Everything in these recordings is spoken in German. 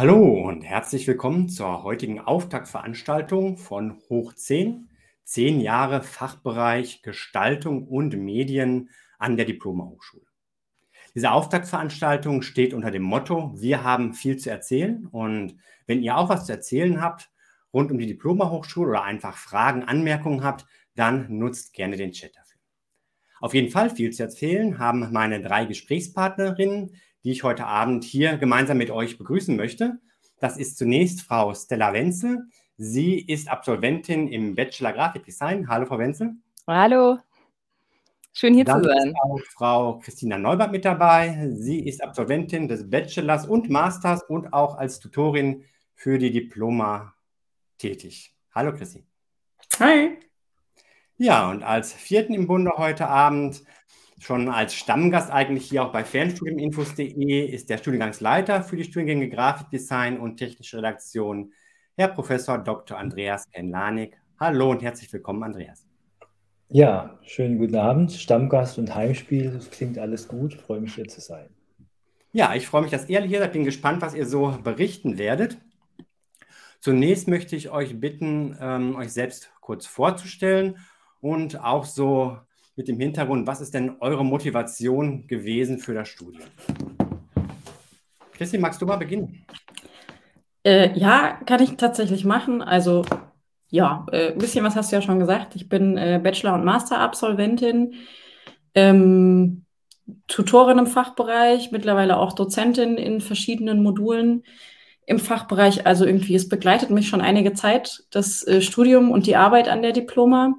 Hallo und herzlich willkommen zur heutigen Auftaktveranstaltung von Hoch 10, 10 Jahre Fachbereich Gestaltung und Medien an der Diplomahochschule. Diese Auftaktveranstaltung steht unter dem Motto, wir haben viel zu erzählen und wenn ihr auch was zu erzählen habt rund um die Diplomahochschule oder einfach Fragen, Anmerkungen habt, dann nutzt gerne den Chat dafür. Auf jeden Fall viel zu erzählen haben meine drei Gesprächspartnerinnen, die ich heute Abend hier gemeinsam mit euch begrüßen möchte. Das ist zunächst Frau Stella Wenzel. Sie ist Absolventin im Bachelor Grafikdesign. Hallo, Frau Wenzel. Hallo. Schön hier Dann zu sein. Ist auch Frau Christina Neubert mit dabei. Sie ist Absolventin des Bachelors und Masters und auch als Tutorin für die Diploma tätig. Hallo, Christi. Hi. Ja, und als vierten im Bunde heute Abend schon als Stammgast eigentlich hier auch bei fernstudieninfos.de ist der Studiengangsleiter für die Studiengänge Grafikdesign und Technische Redaktion, Herr Professor Dr. Andreas Kenlanik. Hallo und herzlich willkommen, Andreas. Ja, schönen guten Abend, Stammgast und Heimspiel. Das klingt alles gut. Ich freue mich hier zu sein. Ja, ich freue mich, dass ihr hier seid. Bin gespannt, was ihr so berichten werdet. Zunächst möchte ich euch bitten, ähm, euch selbst kurz vorzustellen und auch so mit dem Hintergrund, was ist denn eure Motivation gewesen für das Studium? Christi, magst du mal beginnen? Äh, ja, kann ich tatsächlich machen. Also ja, äh, ein bisschen was hast du ja schon gesagt. Ich bin äh, Bachelor- und Master-Absolventin, ähm, Tutorin im Fachbereich, mittlerweile auch Dozentin in verschiedenen Modulen im Fachbereich. Also irgendwie, es begleitet mich schon einige Zeit, das äh, Studium und die Arbeit an der Diploma.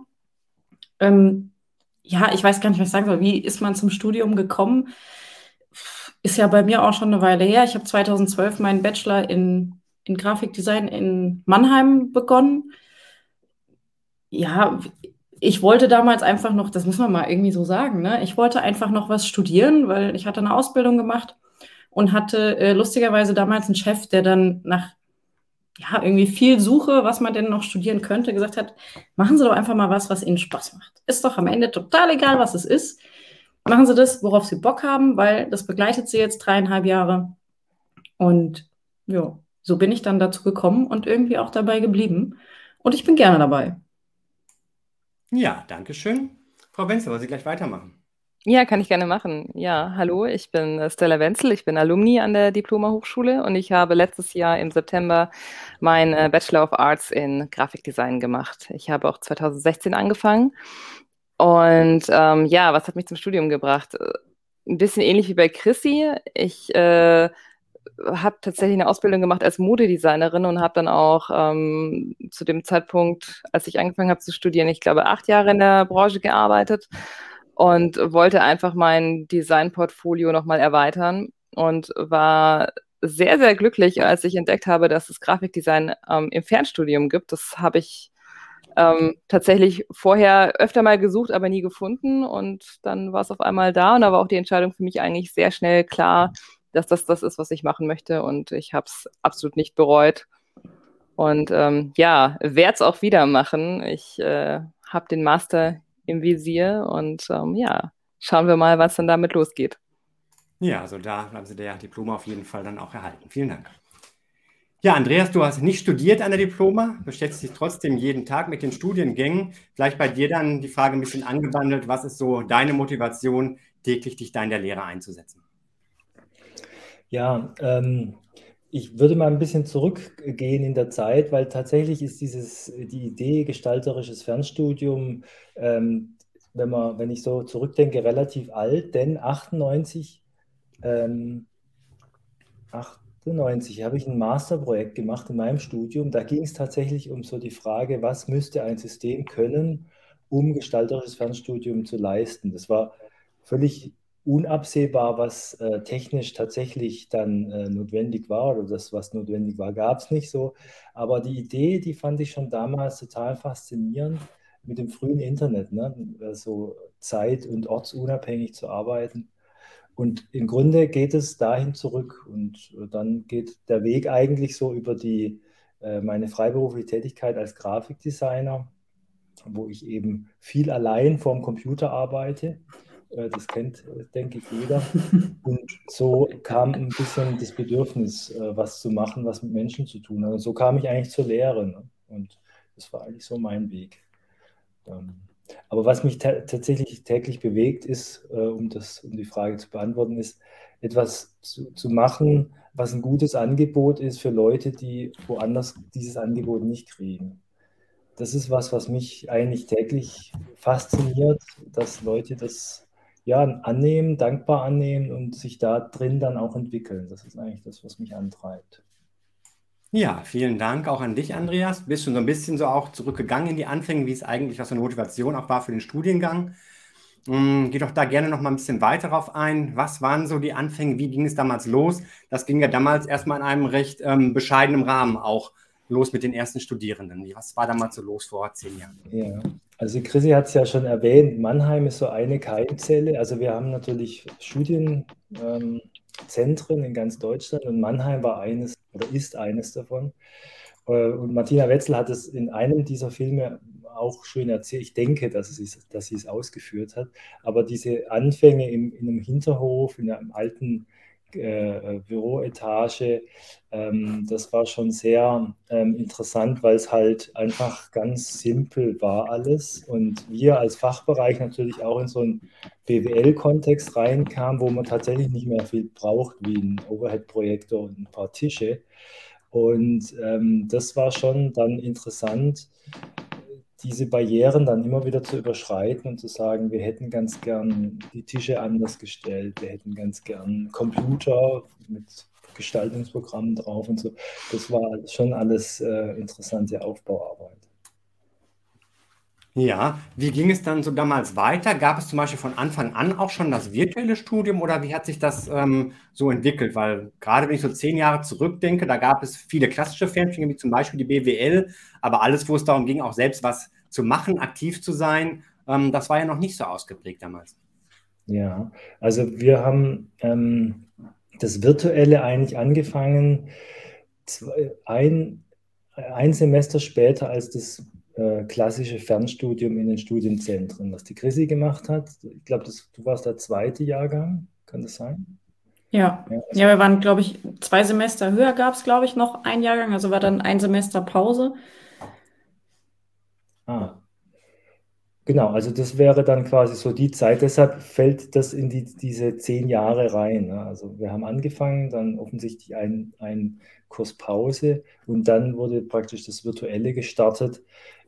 Ähm, ja, ich weiß gar nicht, was ich sagen soll. Wie ist man zum Studium gekommen? Ist ja bei mir auch schon eine Weile her. Ich habe 2012 meinen Bachelor in, in Grafikdesign in Mannheim begonnen. Ja, ich wollte damals einfach noch, das muss man mal irgendwie so sagen, ne? ich wollte einfach noch was studieren, weil ich hatte eine Ausbildung gemacht und hatte äh, lustigerweise damals einen Chef, der dann nach ja, irgendwie viel Suche, was man denn noch studieren könnte, gesagt hat, machen Sie doch einfach mal was, was Ihnen Spaß macht. Ist doch am Ende total egal, was es ist. Machen Sie das, worauf Sie Bock haben, weil das begleitet Sie jetzt dreieinhalb Jahre. Und ja, so bin ich dann dazu gekommen und irgendwie auch dabei geblieben. Und ich bin gerne dabei. Ja, danke schön. Frau Wenzel, wollen Sie gleich weitermachen? Ja, kann ich gerne machen. Ja, hallo, ich bin äh, Stella Wenzel, ich bin Alumni an der Diploma-Hochschule und ich habe letztes Jahr im September mein äh, Bachelor of Arts in Grafikdesign gemacht. Ich habe auch 2016 angefangen und ähm, ja, was hat mich zum Studium gebracht? Ein bisschen ähnlich wie bei Chrissy. Ich äh, habe tatsächlich eine Ausbildung gemacht als Modedesignerin und habe dann auch ähm, zu dem Zeitpunkt, als ich angefangen habe zu studieren, ich glaube, acht Jahre in der Branche gearbeitet und wollte einfach mein Designportfolio nochmal erweitern und war sehr, sehr glücklich, als ich entdeckt habe, dass es Grafikdesign ähm, im Fernstudium gibt. Das habe ich ähm, tatsächlich vorher öfter mal gesucht, aber nie gefunden. Und dann war es auf einmal da und da war auch die Entscheidung für mich eigentlich sehr schnell klar, dass das das ist, was ich machen möchte. Und ich habe es absolut nicht bereut. Und ähm, ja, werde es auch wieder machen. Ich äh, habe den Master im Visier und ähm, ja, schauen wir mal, was dann damit losgeht. Ja, also da haben Sie der Diploma auf jeden Fall dann auch erhalten. Vielen Dank. Ja, Andreas, du hast nicht studiert an der Diploma, beschäftigst dich trotzdem jeden Tag mit den Studiengängen. Vielleicht bei dir dann die Frage ein bisschen angewandelt, was ist so deine Motivation, täglich dich da in der Lehre einzusetzen? Ja, ähm, ich würde mal ein bisschen zurückgehen in der Zeit, weil tatsächlich ist dieses, die Idee gestalterisches Fernstudium, ähm, wenn, man, wenn ich so zurückdenke, relativ alt, denn 98, ähm, 98 habe ich ein Masterprojekt gemacht in meinem Studium. Da ging es tatsächlich um so die Frage, was müsste ein System können, um gestalterisches Fernstudium zu leisten. Das war völlig unabsehbar, was äh, technisch tatsächlich dann äh, notwendig war oder das, was notwendig war, gab es nicht so. Aber die Idee, die fand ich schon damals total faszinierend mit dem frühen Internet, ne? so zeit- und ortsunabhängig zu arbeiten. Und im Grunde geht es dahin zurück und dann geht der Weg eigentlich so über die, äh, meine freiberufliche Tätigkeit als Grafikdesigner, wo ich eben viel allein vorm Computer arbeite Äh, das kennt, denke ich, jeder. Und so kam ein bisschen das Bedürfnis, äh, was zu machen, was mit Menschen zu tun hat. Und so kam ich eigentlich zur Lehre. Ne? Und das war eigentlich so mein Weg. Ähm, aber was mich tatsächlich täglich bewegt, ist, äh, um, das, um die Frage zu beantworten, ist, etwas zu, zu machen, was ein gutes Angebot ist für Leute, die woanders dieses Angebot nicht kriegen. Das ist was, was mich eigentlich täglich fasziniert, dass Leute das ja, annehmen, dankbar annehmen und sich da drin dann auch entwickeln. Das ist eigentlich das, was mich antreibt. Ja, vielen Dank auch an dich, Andreas. Bist schon so ein bisschen so auch zurückgegangen in die Anfänge, wie es eigentlich, was für eine Motivation auch war für den Studiengang. Mm, geh doch da gerne noch mal ein bisschen weiter drauf ein. Was waren so die Anfänge? Wie ging es damals los? Das ging ja damals erstmal in einem recht ähm, bescheidenen Rahmen auch los mit den ersten Studierenden. Was war damals so los vor zehn Jahren? Ja, also Chrissy hat es ja schon erwähnt, Mannheim ist so eine Keimzelle. Also wir haben natürlich Studienzentren ähm, in ganz Deutschland und Mannheim war eines oder ist eines davon. Äh, und Martina Wetzel hat es in einem dieser Filme auch schön erzählt. Ich denke, dass, es, dass sie es ausgeführt hat. Aber diese Anfänge im, in einem Hinterhof, in einem alten äh, Büroetage. Ähm, das war schon sehr ähm, interessant, weil es halt einfach ganz simpel war alles. Und wir als Fachbereich natürlich auch in so einen BWL-Kontext reinkamen, wo man tatsächlich nicht mehr viel braucht wie ein Overhead-Projektor und ein paar Tische. Und ähm, das war schon dann interessant, diese Barrieren dann immer wieder zu überschreiten und zu sagen, wir hätten ganz gern die Tische anders gestellt, wir hätten ganz gern Computer mit Gestaltungsprogrammen drauf und so. Das war schon alles äh, interessante Aufbauarbeit. Ja, wie ging es dann so damals weiter? Gab es zum Beispiel von Anfang an auch schon das virtuelle Studium oder wie hat sich das ähm, so entwickelt? Weil gerade wenn ich so zehn Jahre zurückdenke, da gab es viele klassische Fernstudium, wie zum Beispiel die BWL, aber alles, wo es darum ging, auch selbst was zu machen, aktiv zu sein, ähm, das war ja noch nicht so ausgeprägt damals. Ja, also wir haben ähm, das Virtuelle eigentlich angefangen, zwei, ein, ein Semester später als das äh, klassische Fernstudium in den Studienzentren, was die Chrissy gemacht hat. Ich glaube, du warst der zweite Jahrgang, kann das sein? Ja, ja, also ja wir waren, glaube ich, zwei Semester höher gab es, glaube ich, noch ein Jahrgang, also war dann ein Semester Pause. Ah, Genau, also das wäre dann quasi so die Zeit. Deshalb fällt das in die, diese zehn Jahre rein. Ne? Also wir haben angefangen, dann offensichtlich ein, ein Kurs Pause und dann wurde praktisch das Virtuelle gestartet,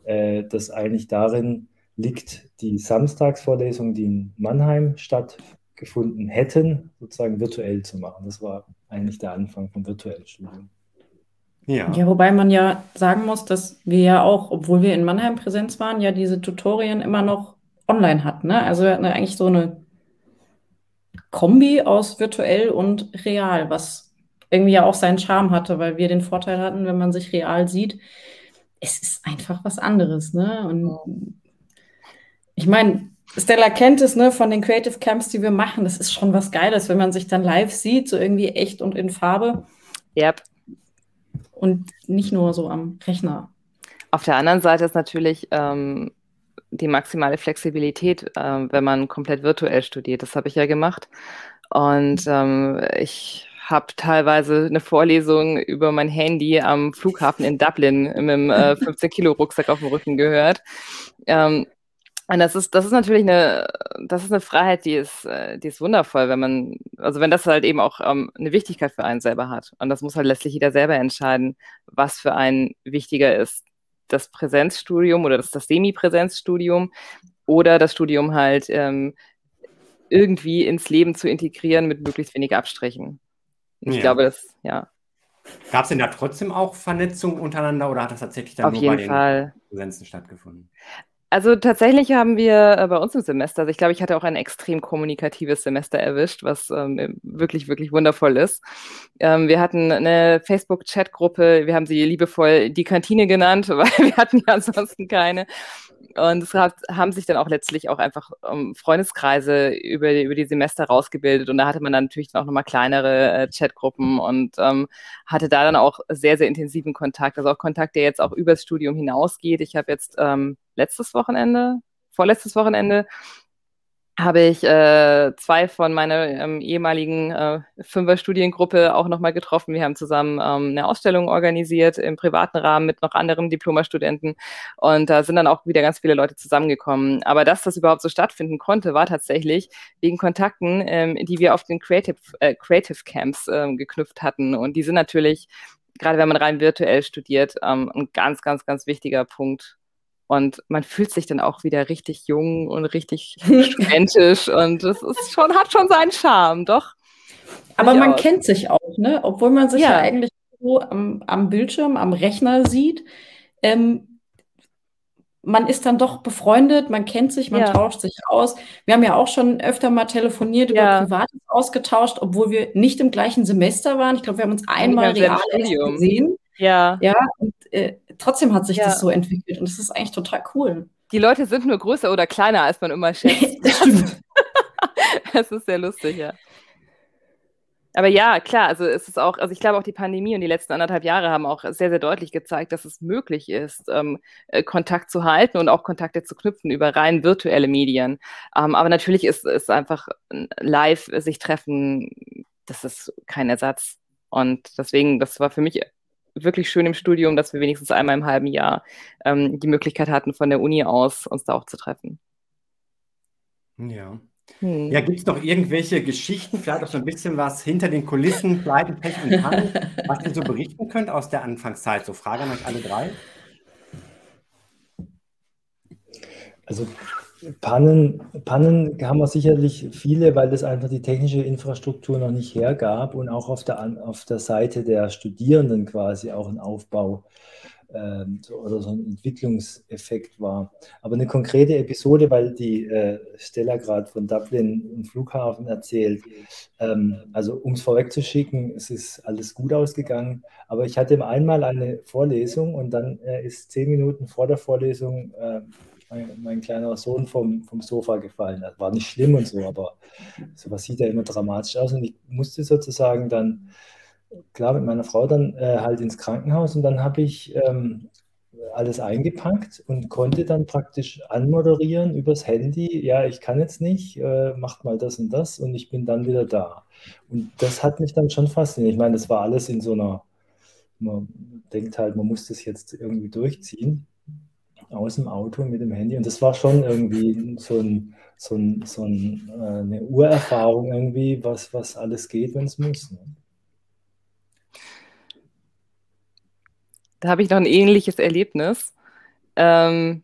äh, das eigentlich darin liegt, die Samstagsvorlesungen, die in Mannheim stattgefunden hätten, sozusagen virtuell zu machen. Das war eigentlich der Anfang vom virtuellen Studium. Ja. ja, wobei man ja sagen muss, dass wir ja auch, obwohl wir in Mannheim Präsenz waren, ja diese Tutorien immer noch online hatten. Ne? Also wir hatten eigentlich so eine Kombi aus virtuell und real, was irgendwie ja auch seinen Charme hatte, weil wir den Vorteil hatten, wenn man sich real sieht, es ist einfach was anderes. Ne? Und ich meine, Stella kennt es ne, von den Creative Camps, die wir machen. Das ist schon was Geiles, wenn man sich dann live sieht, so irgendwie echt und in Farbe. Yep und nicht nur so am Rechner. Auf der anderen Seite ist natürlich ähm, die maximale Flexibilität, äh, wenn man komplett virtuell studiert. Das habe ich ja gemacht. Und ähm, ich habe teilweise eine Vorlesung über mein Handy am Flughafen in Dublin mit einem äh, 15-Kilo-Rucksack auf dem Rücken gehört. Ähm, und das ist, das ist natürlich eine, das ist eine Freiheit, die ist, äh, die ist wundervoll, wenn man, also wenn das halt eben auch ähm, eine Wichtigkeit für einen selber hat. Und das muss halt letztlich jeder selber entscheiden, was für einen wichtiger ist. Das Präsenzstudium oder das, das Semi-Präsenzstudium oder das Studium halt ähm, irgendwie ins Leben zu integrieren mit möglichst wenig Abstrichen. Ich ja. glaube, das, ja. Gab es denn da trotzdem auch Vernetzung untereinander oder hat das tatsächlich dann Auf nur bei den Fall. Präsenzen stattgefunden? Also tatsächlich haben wir äh, bei uns im Semester, also ich glaube, ich hatte auch ein extrem kommunikatives Semester erwischt, was ähm, wirklich, wirklich wundervoll ist. Ähm, wir hatten eine Facebook-Chat-Gruppe, wir haben sie liebevoll die Kantine genannt, weil wir hatten ja ansonsten keine. Und es hat, haben sich dann auch letztlich auch einfach um, Freundeskreise über, über die Semester rausgebildet. Und da hatte man dann natürlich auch nochmal kleinere äh, Chatgruppen und ähm, hatte da dann auch sehr, sehr intensiven Kontakt. Also auch Kontakt, der jetzt auch übers Studium hinausgeht. Ich habe jetzt ähm, letztes Wochenende, vorletztes Wochenende, habe ich äh, zwei von meiner ähm, ehemaligen äh, Fünfer-Studiengruppe auch nochmal getroffen. Wir haben zusammen ähm, eine Ausstellung organisiert im privaten Rahmen mit noch anderen Diplomastudenten und da sind dann auch wieder ganz viele Leute zusammengekommen. Aber dass das überhaupt so stattfinden konnte, war tatsächlich wegen Kontakten, ähm, die wir auf den Creative, äh, Creative Camps ähm, geknüpft hatten und die sind natürlich gerade wenn man rein virtuell studiert, ähm, ein ganz, ganz, ganz wichtiger Punkt und man fühlt sich dann auch wieder richtig jung und richtig studentisch und das ist schon, hat schon seinen Charme, doch. Aber man aus. kennt sich auch, ne? Obwohl man sich ja, ja eigentlich so am, am, Bildschirm, am Rechner sieht. Ähm, man ist dann doch befreundet, man kennt sich, man ja. tauscht sich aus. Wir haben ja auch schon öfter mal telefoniert, über Privates ausgetauscht, obwohl wir nicht im gleichen Semester waren. Ich glaube, wir haben uns einmal real gesehen. Ja. Ja, und äh, trotzdem hat sich ja. das so entwickelt und das ist eigentlich total cool. Die Leute sind nur größer oder kleiner, als man immer schätzt. das stimmt. das ist sehr lustig, ja. Aber ja, klar, also es ist auch, also ich glaube auch die Pandemie und die letzten anderthalb Jahre haben auch sehr, sehr deutlich gezeigt, dass es möglich ist, ähm, äh, Kontakt zu halten und auch Kontakte zu knüpfen über rein virtuelle Medien. Ähm, aber natürlich ist es einfach live sich treffen, das ist kein Ersatz. Und deswegen, das war für mich wirklich schön im Studium, dass wir wenigstens einmal im halben Jahr ähm, die Möglichkeit hatten, von der Uni aus uns da auch zu treffen. Ja. Hm. Ja, gibt es noch irgendwelche Geschichten, vielleicht auch so ein bisschen was hinter den Kulissen, Pleiten, Pech und Pannen, was ihr so berichten könnt aus der Anfangszeit? So Frage an euch alle drei. Also Pannen, Pannen haben wir sicherlich viele, weil das einfach die technische Infrastruktur noch nicht hergab und auch auf der, auf der Seite der Studierenden quasi auch ein Aufbau äh, oder so ein Entwicklungseffekt war. Aber eine konkrete Episode, weil die äh, Stella gerade von Dublin im Flughafen erzählt, ähm, also um es vorwegzuschicken, es ist alles gut ausgegangen, aber ich hatte einmal eine Vorlesung und dann äh, ist zehn Minuten vor der Vorlesung äh, mein, mein, kleiner Sohn vom, vom Sofa gefallen. Das war nicht schlimm und so, aber sowas sieht ja immer dramatisch aus. Und ich musste sozusagen dann, klar, mit meiner Frau dann äh, halt ins Krankenhaus und dann habe ich ähm, alles eingepackt und konnte dann praktisch anmoderieren übers Handy. Ja, ich kann jetzt nicht, äh, macht mal das und das und ich bin dann wieder da. Und das hat mich dann schon fasziniert. Ich meine, das war alles in so einer, man denkt halt, man muss das jetzt irgendwie durchziehen aus dem Auto mit dem Handy. Und das war schon irgendwie so, ein, so, ein, so ein, äh, eine Urerfahrung irgendwie, was, was alles geht, wenn es muss. Ne? Da habe ich noch ein ähnliches Erlebnis. Ähm,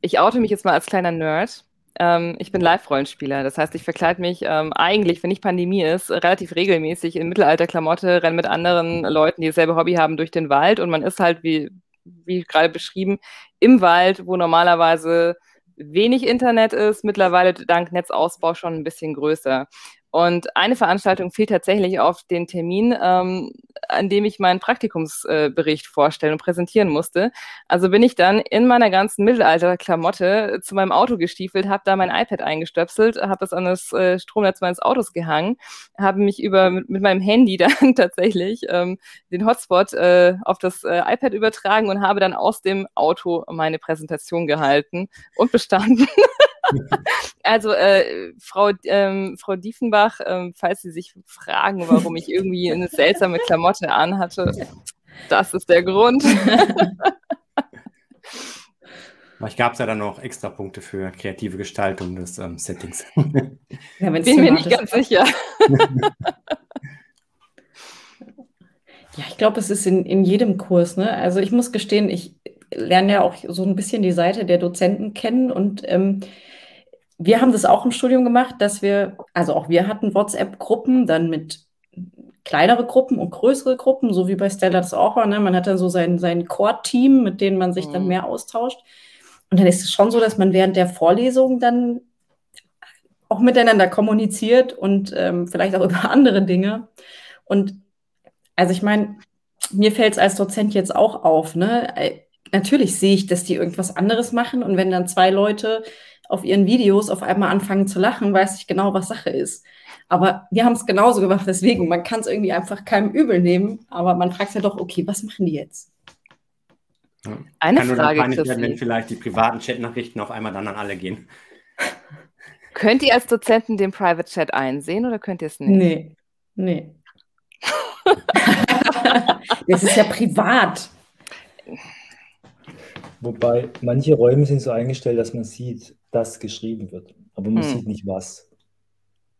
ich oute mich jetzt mal als kleiner Nerd. Ähm, ich bin Live-Rollenspieler. Das heißt, ich verkleide mich ähm, eigentlich, wenn nicht Pandemie ist, relativ regelmäßig in Mittelalterklamotte, renne mit anderen Leuten, die dasselbe Hobby haben, durch den Wald und man ist halt, wie wie gerade beschrieben, im Wald, wo normalerweise wenig Internet ist, mittlerweile dank Netzausbau schon ein bisschen größer. Und eine Veranstaltung fiel tatsächlich auf den Termin, ähm, an dem ich meinen Praktikumsbericht äh, vorstellen und präsentieren musste. Also bin ich dann in meiner ganzen Mittelalter-Klamotte zu meinem Auto gestiefelt, habe da mein iPad eingestöpselt, habe es an das äh, Stromnetz meines Autos gehangen, habe mich über mit, mit, meinem Handy dann tatsächlich ähm, den Hotspot äh, auf das äh, iPad übertragen und habe dann aus dem Auto meine Präsentation gehalten und bestanden. also äh, Frau, ähm, Frau Diefenbach, ähm, falls Sie sich fragen, warum ich irgendwie eine seltsame Klamotte anhatte, das ist der Grund. Vielleicht gab es ja dann noch extra Punkte für kreative Gestaltung des ähm, Settings. Ja, Bin mir nicht ganz sicher. Ja, ich glaube, es ist in, in jedem Kurs. Ne? Also ich muss gestehen, ich lerne ja auch so ein bisschen die Seite der Dozenten kennen und ähm, wir haben das auch im Studium gemacht, dass wir, also auch wir hatten WhatsApp-Gruppen, dann mit kleinere Gruppen und größere Gruppen, so wie bei Stella das auch war. Ne? Man hat dann so sein, sein Core-Team, mit denen man sich mhm. dann mehr austauscht. Und dann ist es schon so, dass man während der Vorlesung dann auch miteinander kommuniziert und ähm, vielleicht auch über andere Dinge. Und also ich meine, mir fällt es als Dozent jetzt auch auf. Ne? Äh, natürlich sehe ich, dass die irgendwas anderes machen. Und wenn dann zwei Leute auf ihren Videos auf einmal anfangen zu lachen, weiß ich genau, was Sache ist. Aber wir haben es genauso gemacht, deswegen, man kann es irgendwie einfach keinem übel nehmen, aber man fragt ja doch, okay, was machen die jetzt? Ja. Eine kann Frage, werden, wenn vielleicht die privaten Chatnachrichten auf einmal dann an alle gehen. Könnt ihr als Dozenten den Private Chat einsehen oder könnt ihr es nicht? Nee, nee. das ist ja privat. Wobei manche Räume sind so eingestellt, dass man sieht, dass geschrieben wird, aber man hm. sieht nicht was.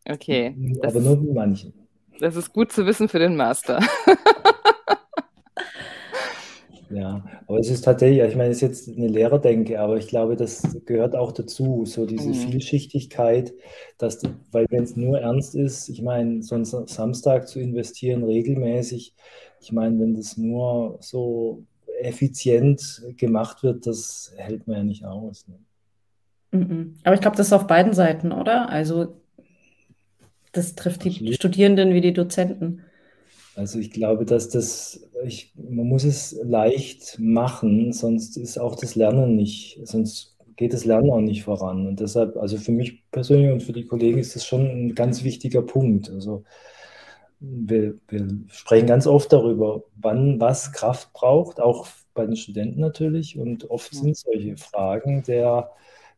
Okay. Aber nur bei manchen. Das ist gut zu wissen für den Master. Ja, aber es ist tatsächlich, ich meine, es ist jetzt eine Lehrerdenke, aber ich glaube, das gehört auch dazu, so diese mhm. Vielschichtigkeit, dass, weil wenn es nur ernst ist, ich meine, so einen Samstag zu investieren regelmäßig, ich meine, wenn das nur so effizient gemacht wird, das hält man ja nicht aus. Ne? Mhm. Aber ich glaube, das ist auf beiden Seiten, oder? Also das trifft die Absolut. Studierenden wie die Dozenten. Also ich glaube, dass das, ich, man muss es leicht machen, sonst ist auch das Lernen nicht, sonst geht das Lernen auch nicht voran. Und deshalb, also für mich persönlich und für die Kollegen ist das schon ein ganz wichtiger Punkt. Also wir, wir sprechen ganz oft darüber, wann was Kraft braucht, auch bei den Studenten natürlich. Und oft sind solche Fragen der,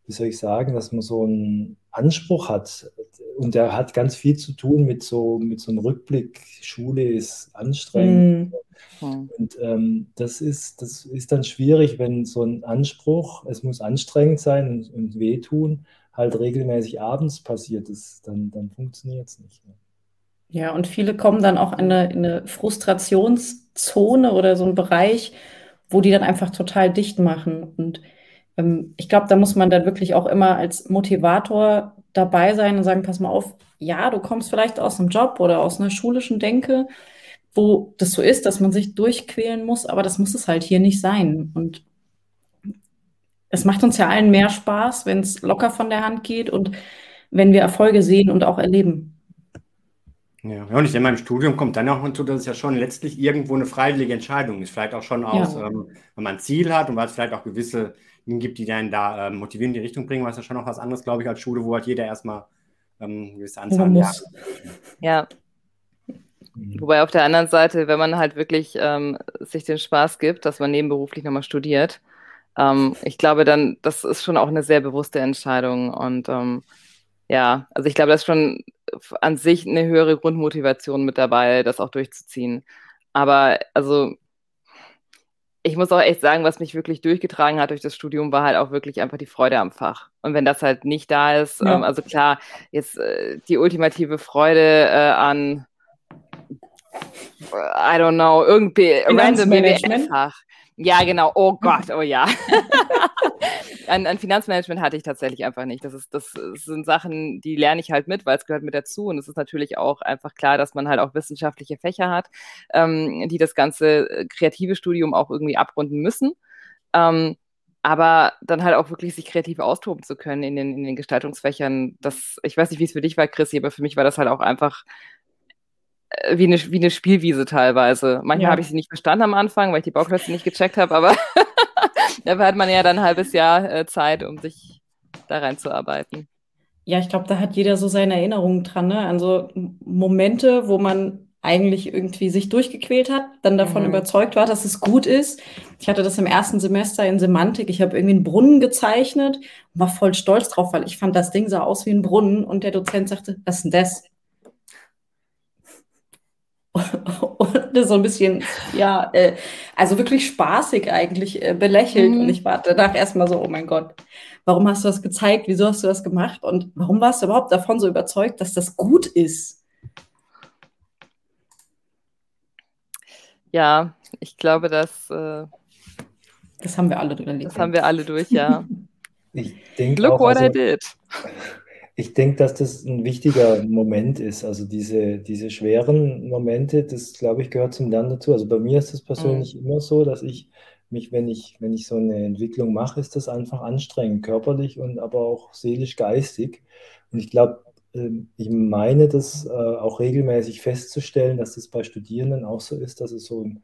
wie soll ich sagen, dass man so einen Anspruch hat. Und der hat ganz viel zu tun mit so, mit so einem Rückblick. Schule ist anstrengend. Mhm. Und ähm, das, ist, das ist dann schwierig, wenn so ein Anspruch, es muss anstrengend sein und, und wehtun, halt regelmäßig abends passiert ist, dann, dann funktioniert es nicht. Mehr. Ja, und viele kommen dann auch in eine, in eine Frustrationszone oder so einen Bereich, wo die dann einfach total dicht machen. Und ich glaube, da muss man dann wirklich auch immer als Motivator dabei sein und sagen, pass mal auf, ja, du kommst vielleicht aus einem Job oder aus einer schulischen Denke, wo das so ist, dass man sich durchquälen muss, aber das muss es halt hier nicht sein. Und es macht uns ja allen mehr Spaß, wenn es locker von der Hand geht und wenn wir Erfolge sehen und auch erleben. Ja, und ich denke im Studium kommt dann auch hinzu, dass es ja schon letztlich irgendwo eine freiwillige Entscheidung ist. Vielleicht auch schon aus, ja. ähm, wenn man ein Ziel hat und weil es vielleicht auch gewisse gibt, die dann da äh, motivieren, in die Richtung bringen, was ja schon noch was anderes, glaube ich, als Schule, wo halt jeder erstmal ähm, eine gewisse Anzahl an Jahren. Ja. Wobei auf der anderen Seite, wenn man halt wirklich ähm, sich den Spaß gibt, dass man nebenberuflich nochmal studiert, ähm, ich glaube dann, das ist schon auch eine sehr bewusste Entscheidung. Und ähm, ja, also ich glaube, das ist schon an sich eine höhere Grundmotivation mit dabei, das auch durchzuziehen. Aber also ich muss auch echt sagen, was mich wirklich durchgetragen hat durch das Studium, war halt auch wirklich einfach die Freude am Fach. Und wenn das halt nicht da ist, ja. ähm, also klar, jetzt äh, die ultimative Freude äh, an, I don't know, irgendwie random BWL-Fach. Ja, genau. Oh Gott, oh ja. an, an, Finanzmanagement hatte ich tatsächlich einfach nicht. Das, ist, das sind Sachen, die lerne ich halt mit, weil es gehört mit dazu. Und es ist natürlich auch einfach klar, dass man halt auch wissenschaftliche Fächer hat, ähm, die das ganze äh, kreative Studium auch irgendwie abrunden müssen. Ähm, aber dann halt auch wirklich sich kreativ austoben zu können in den, in den Gestaltungsfächern. Das, ich weiß nicht, wie es für dich war, Chrissy, aber für mich war das halt auch einfach wie eine, wie eine Spielwiese teilweise. Manchmal ja. habe ich sie nicht verstanden am Anfang, weil ich die Bauklötze nicht gecheckt habe, aber dafür hat man ja dann ein halbes Jahr äh, Zeit, um sich da reinzuarbeiten. Ja, ich glaube, da hat jeder so seine Erinnerungen dran, ne? Also Momente, wo man eigentlich irgendwie sich durchgequält hat, dann davon mhm. überzeugt war, dass es gut ist. Ich hatte das im ersten Semester in Semantik. Ich habe irgendwie einen Brunnen gezeichnet und war voll stolz drauf, weil ich fand, das Ding sah aus wie ein Brunnen und der Dozent sagte, was ist denn das? Und so ein bisschen, ja, äh, also wirklich spaßig eigentlich äh, belächelt. Mhm. Und ich war danach erstmal so, oh mein Gott, warum hast du das gezeigt? Wieso hast du das gemacht? Und warum warst du überhaupt davon so überzeugt, dass das gut ist? Ja, ich glaube, dass. Äh, das haben wir alle durchlebt. Das haben wir alle durch, ja. ich denke Look auch, what also, I did. Ich denke, dass das ein wichtiger Moment ist. Also diese, diese schweren Momente, das glaube ich, gehört zum Lernen dazu. Also bei mir ist es persönlich mhm. immer so, dass ich mich, wenn ich, wenn ich so eine Entwicklung mache, ist das einfach anstrengend, körperlich und aber auch seelisch, geistig. Und ich glaube, ähm, ich meine das äh, auch regelmäßig festzustellen, dass das bei Studierenden auch so ist, dass es so ein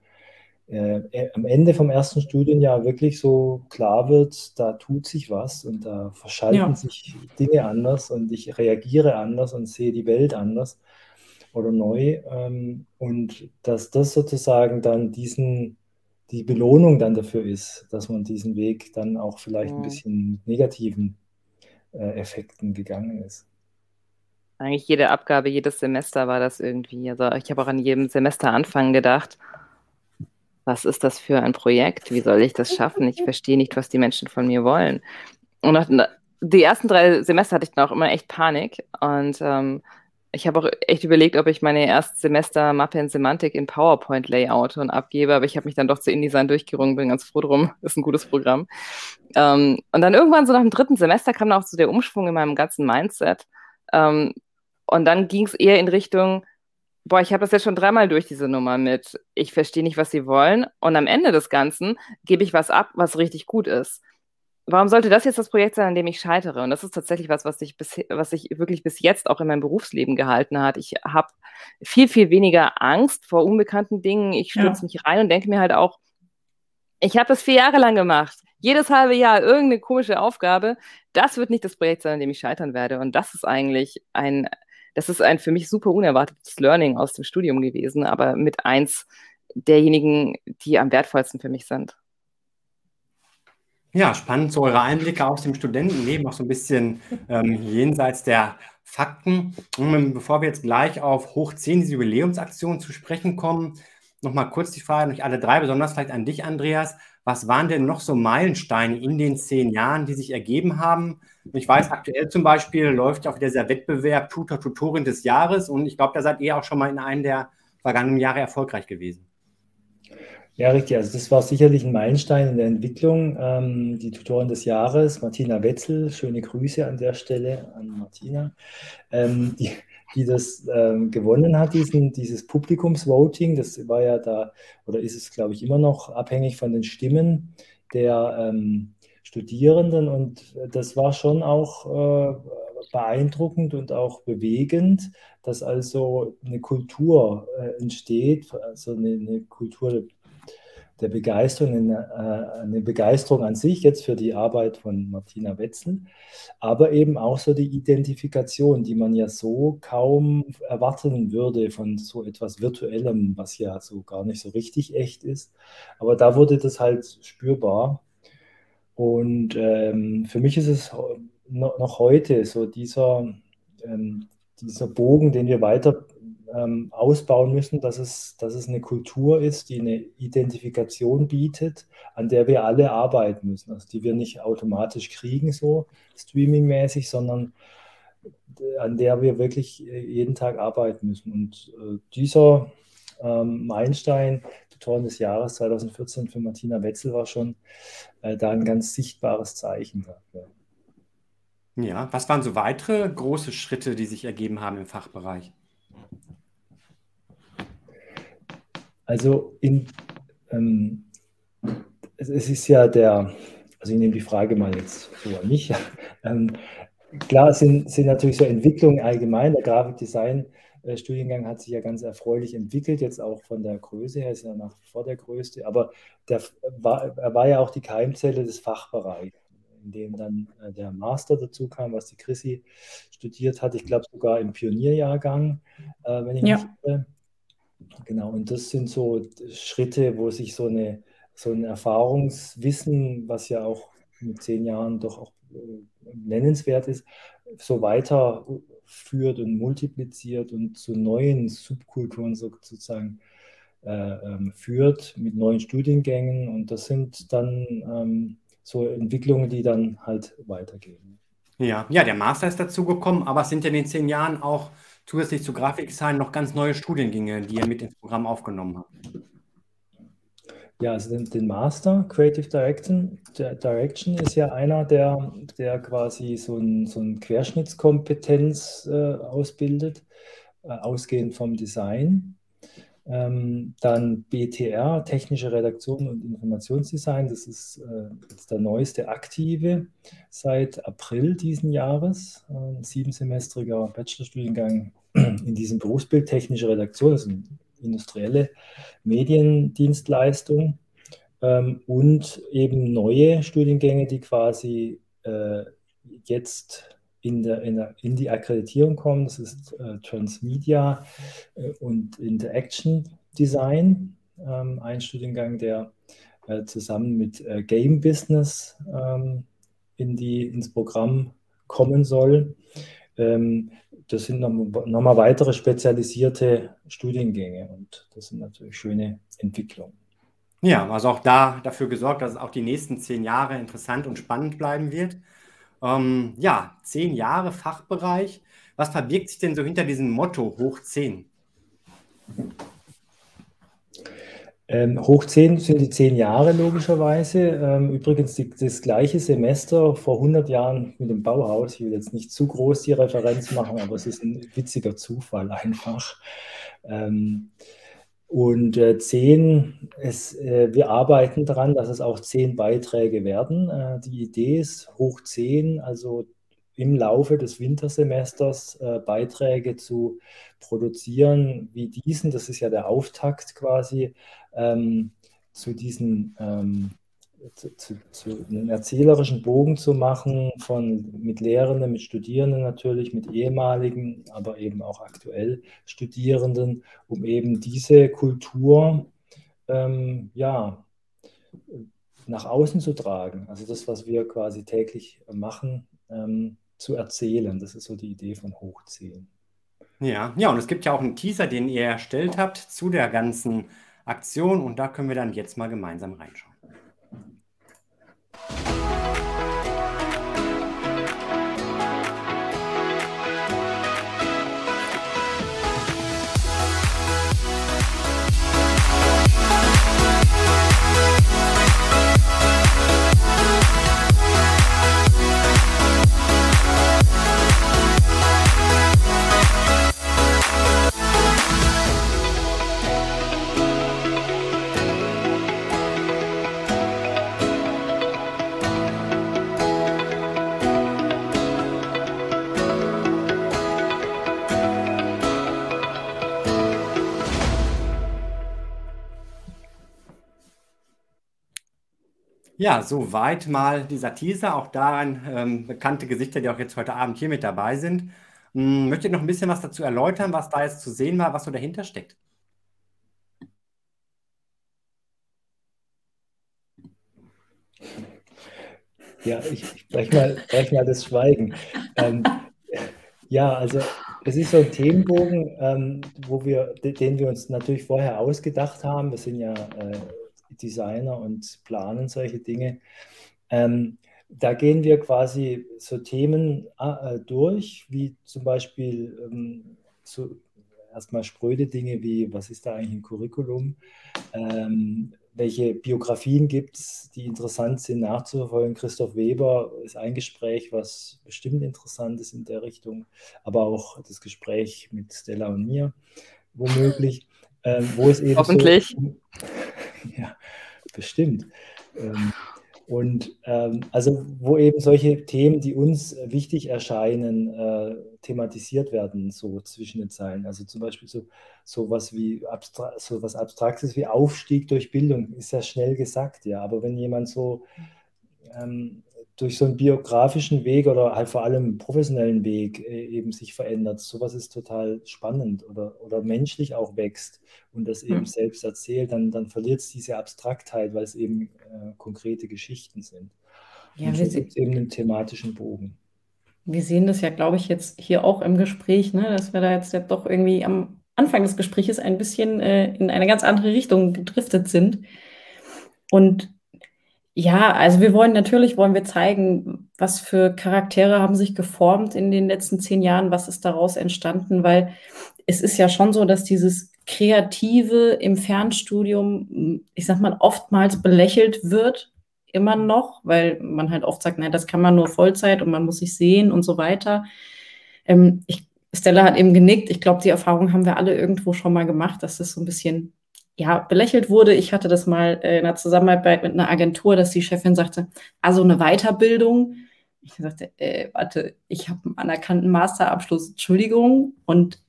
äh, äh, am Ende vom ersten Studienjahr wirklich so klar wird, da tut sich was und da verschalten ja. sich Dinge anders und ich reagiere anders und sehe die Welt anders oder neu. Ähm, und dass das sozusagen dann diesen, die Belohnung dann dafür ist, dass man diesen Weg dann auch vielleicht ja. ein bisschen mit negativen Effekten gegangen ist. Eigentlich jede Abgabe, jedes Semester war das irgendwie. Also ich habe auch an jedem Semesteranfang gedacht, was ist das für ein Projekt? Wie soll ich das schaffen? Ich verstehe nicht, was die Menschen von mir wollen. Und nach, die ersten drei Semester hatte ich dann auch immer echt Panik. Und ähm, ich habe auch echt überlegt, ob ich meine Erstsemester-Mappe in Semantik in PowerPoint layout und abgebe, aber ich habe mich dann doch zu InDesign durchgerungen, bin ganz froh drum, ist ein gutes Programm. Ähm, und dann irgendwann so nach dem dritten Semester kam dann auch so der Umschwung in meinem ganzen Mindset. Ähm, und dann ging es eher in Richtung, boah, ich habe das jetzt schon dreimal durch diese Nummer mit, ich verstehe nicht, was sie wollen. Und am Ende des Ganzen gebe ich was ab, was richtig gut ist warum sollte das jetzt das Projekt sein, an dem ich scheitere? Und das ist tatsächlich was, was sich, bis, was sich wirklich bis jetzt auch in meinem Berufsleben gehalten hat. Ich habe viel, viel weniger Angst vor unbekannten Dingen. Ich stürze ja. mich rein und denke mir halt auch, ich habe das vier Jahre lang gemacht. Jedes halbe Jahr irgendeine komische Aufgabe. Das wird nicht das Projekt sein, an dem ich scheitern werde. Und das ist eigentlich ein, das ist ein für mich super unerwartetes Learning aus dem Studium gewesen, aber mit eins derjenigen, die am wertvollsten für mich sind. Ja, spannend, so eure Einblicke aus dem Studentenleben, auch so ein bisschen ähm, jenseits der Fakten. Und bevor wir jetzt gleich auf Hoch 10, diese Jubiläumsaktion zu sprechen kommen, nochmal kurz die Frage an euch alle drei, besonders vielleicht an dich, Andreas. Was waren denn noch so Meilensteine in den zehn Jahren, die sich ergeben haben? Ich weiß, aktuell zum Beispiel läuft ja auch dieser Wettbewerb Tutor, Tutorin des Jahres und ich glaube, da seid ihr auch schon mal in einem der vergangenen Jahre erfolgreich gewesen. Ja, richtig. Also das war sicherlich ein Meilenstein in der Entwicklung. Ähm, die Tutorin des Jahres, Martina Wetzel, schöne Grüße an der Stelle an Martina, ähm, die, die das ähm, gewonnen hat, diesen, dieses Publikumsvoting. Das war ja da, oder ist es, glaube ich, immer noch abhängig von den Stimmen der ähm, Studierenden. Und das war schon auch äh, beeindruckend und auch bewegend, dass also eine Kultur äh, entsteht, also eine, eine Kultur der Begeisterung, eine, äh, eine Begeisterung an sich jetzt für die Arbeit von Martina Wetzel, aber eben auch so die Identifikation, die man ja so kaum erwarten würde von so etwas Virtuellem, was ja so gar nicht so richtig echt ist. Aber da wurde das halt spürbar. Und ähm, für mich ist es noch heute so dieser, ähm, dieser Bogen, den wir weiter ähm, ausbauen müssen, dass es, dass es eine Kultur ist, die eine Identifikation bietet, an der wir alle arbeiten müssen. Also die wir nicht automatisch kriegen, so streamingmäßig, sondern an der wir wirklich äh, jeden Tag arbeiten müssen. Und äh, dieser ähm, Meilenstein, Tutoren des Jahres 2014 für Martina Wetzel, war schon äh, da ein ganz sichtbares Zeichen dafür. Ja, was waren so weitere große Schritte, die sich ergeben haben im Fachbereich? Also in, ähm, es, es, ist ja der, also ich nehme die Frage mal jetzt so an mich. ähm, klar sind, sind natürlich so Entwicklungen allgemein. Der Grafikdesign-Studiengang hat sich ja ganz erfreulich entwickelt, jetzt auch von der Größe her, ist ja nach wie vor der größte, aber der war, er war ja auch die Keimzelle des Fachbereichs in dem dann äh, der Master dazu kam, was die Chrissy studiert hat. Ich glaube sogar im Pionierjahrgang, äh, wenn ich ja. nicht irre. Genau, und das sind so Schritte, wo sich so, eine, so ein Erfahrungswissen, was ja auch mit zehn Jahren doch auch äh, nennenswert ist, so weiterführt und multipliziert und zu neuen Subkulturen sozusagen äh, ähm, führt mit neuen Studiengängen. Und das sind dann ähm, so Entwicklungen, die dann halt weitergehen. Ja, ja, der Master ist dazu gekommen, aber es sind ja in den zehn Jahren auch zusätzlich zu Grafikdesign noch ganz neue Studiengänge, die ihr mit ins Programm aufgenommen habt. Ja, also den, Master Creative Direction, Direction ist ja einer, der, der quasi so ein, so ein Querschnittskompetenz äh, ausbildet, äh, ausgehend vom Design. Ähm, dann BTR, Technische Redaktion und Informationsdesign, das ist äh, jetzt der neueste aktive seit April diesen Jahres. Ein siebensemestriger Bachelorstudiengang in diesem Berufsbild Technische Redaktion, das ist eine industrielle Mediendienstleistung. Ähm, und eben neue Studiengänge, die quasi äh, jetzt in, der, in, der, in die Akkreditierung kommen. Das ist äh, Transmedia äh, und Interaction Design, ähm, ein Studiengang, der äh, zusammen mit äh, Game Business ähm, in die, ins Programm kommen soll. Ähm, das sind nochmal weitere spezialisierte Studiengänge und das sind natürlich schöne Entwicklungen. Ja, also auch da dafür gesorgt, dass es auch die nächsten zehn Jahre interessant und spannend bleiben wird. Ähm, ja, zehn Jahre Fachbereich. Was verbirgt sich denn so hinter diesem Motto hoch zehn? Ähm, hoch 10 sind die zehn Jahre logischerweise. Ähm, übrigens die, das gleiche Semester vor 100 Jahren mit dem Bauhaus. Ich will jetzt nicht zu groß die Referenz machen, aber es ist ein witziger Zufall einfach. Ähm, und äh, zehn, äh, wir arbeiten daran, dass es auch zehn Beiträge werden. Äh, die Idee ist hoch zehn, also im Laufe des Wintersemesters äh, Beiträge zu produzieren wie diesen. Das ist ja der Auftakt quasi ähm, zu diesen ähm, zu, zu, zu, einen erzählerischen Bogen zu machen von mit Lehrenden, mit Studierenden natürlich, mit ehemaligen, aber eben auch aktuell Studierenden, um eben diese Kultur ähm, ja, nach außen zu tragen. Also das, was wir quasi täglich machen, ähm, zu erzählen. Das ist so die Idee von Hochziehen. Ja, ja, und es gibt ja auch einen Teaser, den ihr erstellt habt zu der ganzen Aktion und da können wir dann jetzt mal gemeinsam reinschauen. Ja, soweit mal dieser Teaser. Auch daran ähm, bekannte Gesichter, die auch jetzt heute Abend hier mit dabei sind. Hm, möchtet ihr noch ein bisschen was dazu erläutern, was da jetzt zu sehen war, was so dahinter steckt? Ja, ich, ich breche mal, brech mal das Schweigen. Ähm, ja, also es ist so ein Themenbogen, ähm, wo wir, den wir uns natürlich vorher ausgedacht haben. Wir sind ja äh, Designer und planen solche Dinge. Ähm, da gehen wir quasi so Themen äh, durch, wie zum Beispiel ähm, so erstmal spröde Dinge wie, was ist da eigentlich ein Curriculum? Ähm, welche Biografien gibt es, die interessant sind nachzuverfolgen? Christoph Weber ist ein Gespräch, was bestimmt interessant ist in der Richtung, aber auch das Gespräch mit Stella und mir womöglich, ähm, wo es eben Hoffentlich. So, ja, bestimmt. Ähm, und ähm, also wo eben solche Themen, die uns wichtig erscheinen, äh, thematisiert werden, so zwischen den Zeilen. Also zum Beispiel so, so was wie Abstra so was Abstraktes wie Aufstieg durch Bildung ist ja schnell gesagt, ja. Aber wenn jemand so ähm, durch so einen biografischen Weg oder halt vor allem einen professionellen Weg äh, eben sich verändert. Sowas ist total spannend oder, oder menschlich auch wächst und das eben mhm. selbst erzählt, dann, dann verliert es diese Abstraktheit, weil es eben äh, konkrete Geschichten sind. Ja, und so gibt es eben einen thematischen Bogen. Wir sehen das ja, glaube ich, jetzt hier auch im Gespräch, ne, dass wir da jetzt ja doch irgendwie am Anfang des Gesprächs ein bisschen äh, in eine ganz andere Richtung gedriftet sind. Und ja, also wir wollen natürlich wollen wir zeigen, was für Charaktere haben sich geformt in den letzten zehn Jahren, was ist daraus entstanden, weil es ist ja schon so, dass dieses Kreative im Fernstudium, ich sag mal, oftmals belächelt wird, immer noch, weil man halt oft sagt, nein, das kann man nur Vollzeit und man muss sich sehen und so weiter. Ähm, ich, Stella hat eben genickt. Ich glaube, die Erfahrung haben wir alle irgendwo schon mal gemacht, dass das so ein bisschen ja, belächelt wurde. Ich hatte das mal äh, in einer Zusammenarbeit mit einer Agentur, dass die Chefin sagte, also eine Weiterbildung. Ich sagte, äh, warte, ich habe einen anerkannten Masterabschluss, Entschuldigung. Und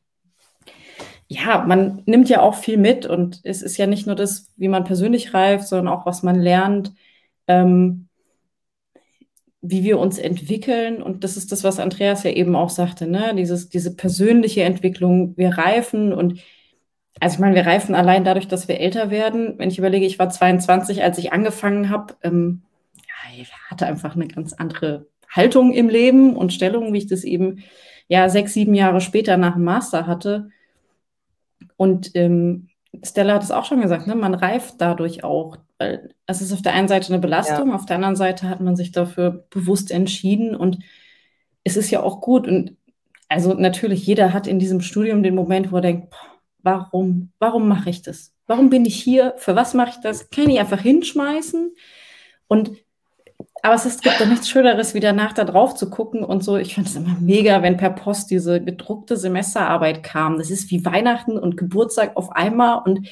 ja, man nimmt ja auch viel mit und es ist ja nicht nur das, wie man persönlich reift, sondern auch, was man lernt, ähm, wie wir uns entwickeln. Und das ist das, was Andreas ja eben auch sagte, ne? Dieses, diese persönliche Entwicklung. Wir reifen und also ich meine, wir reifen allein dadurch, dass wir älter werden. Wenn ich überlege, ich war 22, als ich angefangen habe, ähm, ja, ich hatte einfach eine ganz andere Haltung im Leben und Stellung, wie ich das eben ja sechs, sieben Jahre später nach dem Master hatte. Und ähm, Stella hat es auch schon gesagt, ne? man reift dadurch auch. Weil es ist auf der einen Seite eine Belastung, ja. auf der anderen Seite hat man sich dafür bewusst entschieden und es ist ja auch gut. Und also natürlich, jeder hat in diesem Studium den Moment, wo er denkt, warum, warum mache ich das? Warum bin ich hier? Für was mache ich das? Kann ich einfach hinschmeißen? Und aber es ist, gibt doch nichts Schöneres, wie danach da drauf zu gucken und so. Ich finde es immer mega, wenn per Post diese gedruckte Semesterarbeit kam. Das ist wie Weihnachten und Geburtstag auf einmal. Und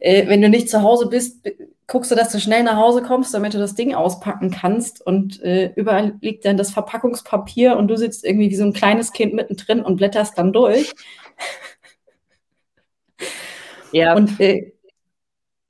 äh, wenn du nicht zu Hause bist, guckst du, dass du schnell nach Hause kommst, damit du das Ding auspacken kannst. Und äh, überall liegt dann das Verpackungspapier und du sitzt irgendwie wie so ein kleines Kind mittendrin und blätterst dann durch. Ja. Und äh,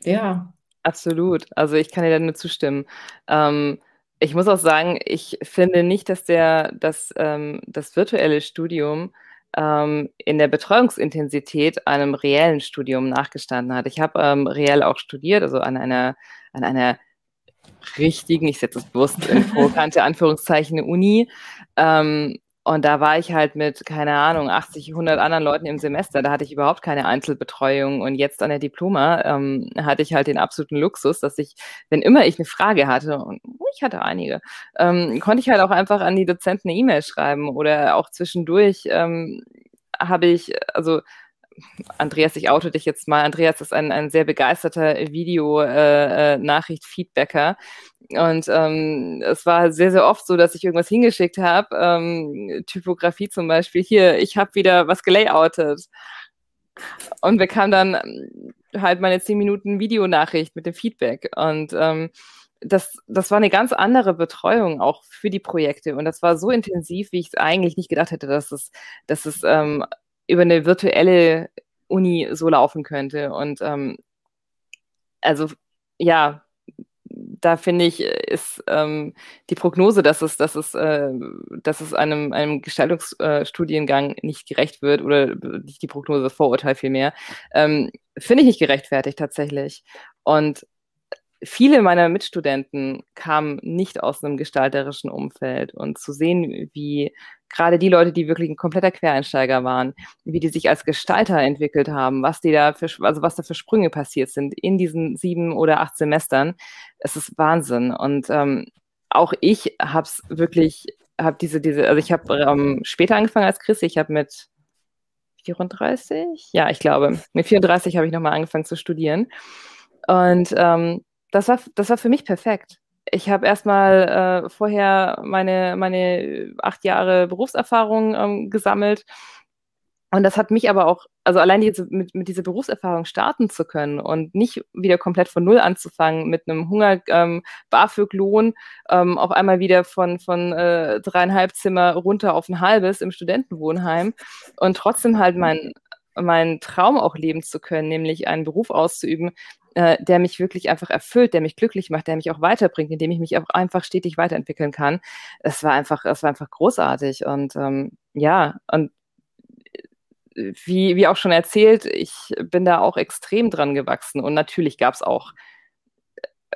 ja. Absolut. Also ich kann dir da nur zustimmen. Ähm, ich muss auch sagen, ich finde nicht, dass der, dass, ähm, das virtuelle Studium ähm, in der Betreuungsintensität einem reellen Studium nachgestanden hat. Ich habe ähm, reell auch studiert, also an einer, an einer richtigen, ich setze es bewusst in provokante Anführungszeichen, Uni. Ähm, und da war ich halt mit, keine Ahnung, 80, 100 anderen Leuten im Semester. Da hatte ich überhaupt keine Einzelbetreuung. Und jetzt an der Diploma ähm, hatte ich halt den absoluten Luxus, dass ich, wenn immer ich eine Frage hatte, und ich hatte einige, ähm, konnte ich halt auch einfach an die Dozenten eine E-Mail schreiben oder auch zwischendurch ähm, habe ich, also Andreas, ich oute dich jetzt mal. Andreas ist ein, ein sehr begeisterter Video-Nachricht-Feedbacker. Äh, und ähm, es war sehr, sehr oft so, dass ich irgendwas hingeschickt habe. Ähm, Typografie zum Beispiel. Hier, ich habe wieder was gelayoutet. Und bekam dann halt meine 10 Minuten Videonachricht mit dem Feedback. Und ähm, das, das war eine ganz andere Betreuung auch für die Projekte. Und das war so intensiv, wie ich es eigentlich nicht gedacht hätte, dass es, dass es ähm, über eine virtuelle Uni so laufen könnte. Und ähm, also ja, da finde ich, ist ähm, die Prognose, dass es, dass es, äh, dass es einem, einem Gestaltungsstudiengang äh, nicht gerecht wird, oder nicht die Prognose, das Vorurteil vielmehr, ähm, finde ich nicht gerechtfertigt tatsächlich. Und viele meiner Mitstudenten kamen nicht aus einem gestalterischen Umfeld und zu sehen, wie gerade die Leute, die wirklich ein kompletter Quereinsteiger waren, wie die sich als Gestalter entwickelt haben, was die da für, also was da für Sprünge passiert sind in diesen sieben oder acht Semestern, es ist Wahnsinn. Und ähm, auch ich habe es wirklich, habe diese, diese, also ich habe ähm, später angefangen als Chris, ich habe mit 34, ja, ich glaube, mit 34 habe ich nochmal angefangen zu studieren. Und ähm, das war, das war für mich perfekt. Ich habe erstmal äh, vorher meine, meine acht Jahre Berufserfahrung ähm, gesammelt. Und das hat mich aber auch, also allein diese, mit, mit dieser Berufserfahrung starten zu können und nicht wieder komplett von Null anzufangen mit einem Hunger, ähm, BAföG-Lohn, ähm, auf einmal wieder von, von äh, dreieinhalb Zimmer runter auf ein halbes im Studentenwohnheim und trotzdem halt mein, meinen Traum auch leben zu können, nämlich einen Beruf auszuüben, äh, der mich wirklich einfach erfüllt, der mich glücklich macht, der mich auch weiterbringt, indem ich mich auch einfach stetig weiterentwickeln kann. Es war einfach, es war einfach großartig und ähm, ja, und äh, wie, wie auch schon erzählt, ich bin da auch extrem dran gewachsen und natürlich gab es auch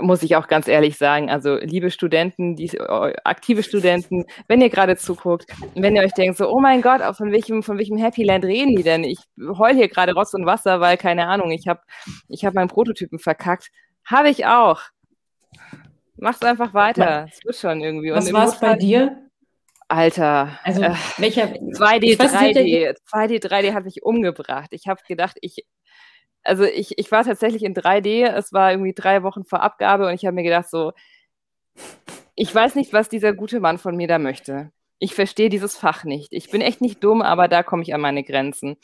muss ich auch ganz ehrlich sagen, also liebe Studenten, die äh, aktive Studenten, wenn ihr gerade zuguckt, wenn ihr euch denkt, so, oh mein Gott, von welchem, von welchem Happy Land reden die denn? Ich heul hier gerade Rotz und Wasser, weil, keine Ahnung, ich habe ich hab meinen Prototypen verkackt. Habe ich auch. Mach's einfach weiter. Es wird schon irgendwie. Was war es bei dir? Alter, also äh, welcher 2D, 3D, 2D, 3D hat mich umgebracht. Ich habe gedacht, ich also ich, ich war tatsächlich in 3D, es war irgendwie drei Wochen vor Abgabe und ich habe mir gedacht, so, ich weiß nicht, was dieser gute Mann von mir da möchte. Ich verstehe dieses Fach nicht. Ich bin echt nicht dumm, aber da komme ich an meine Grenzen.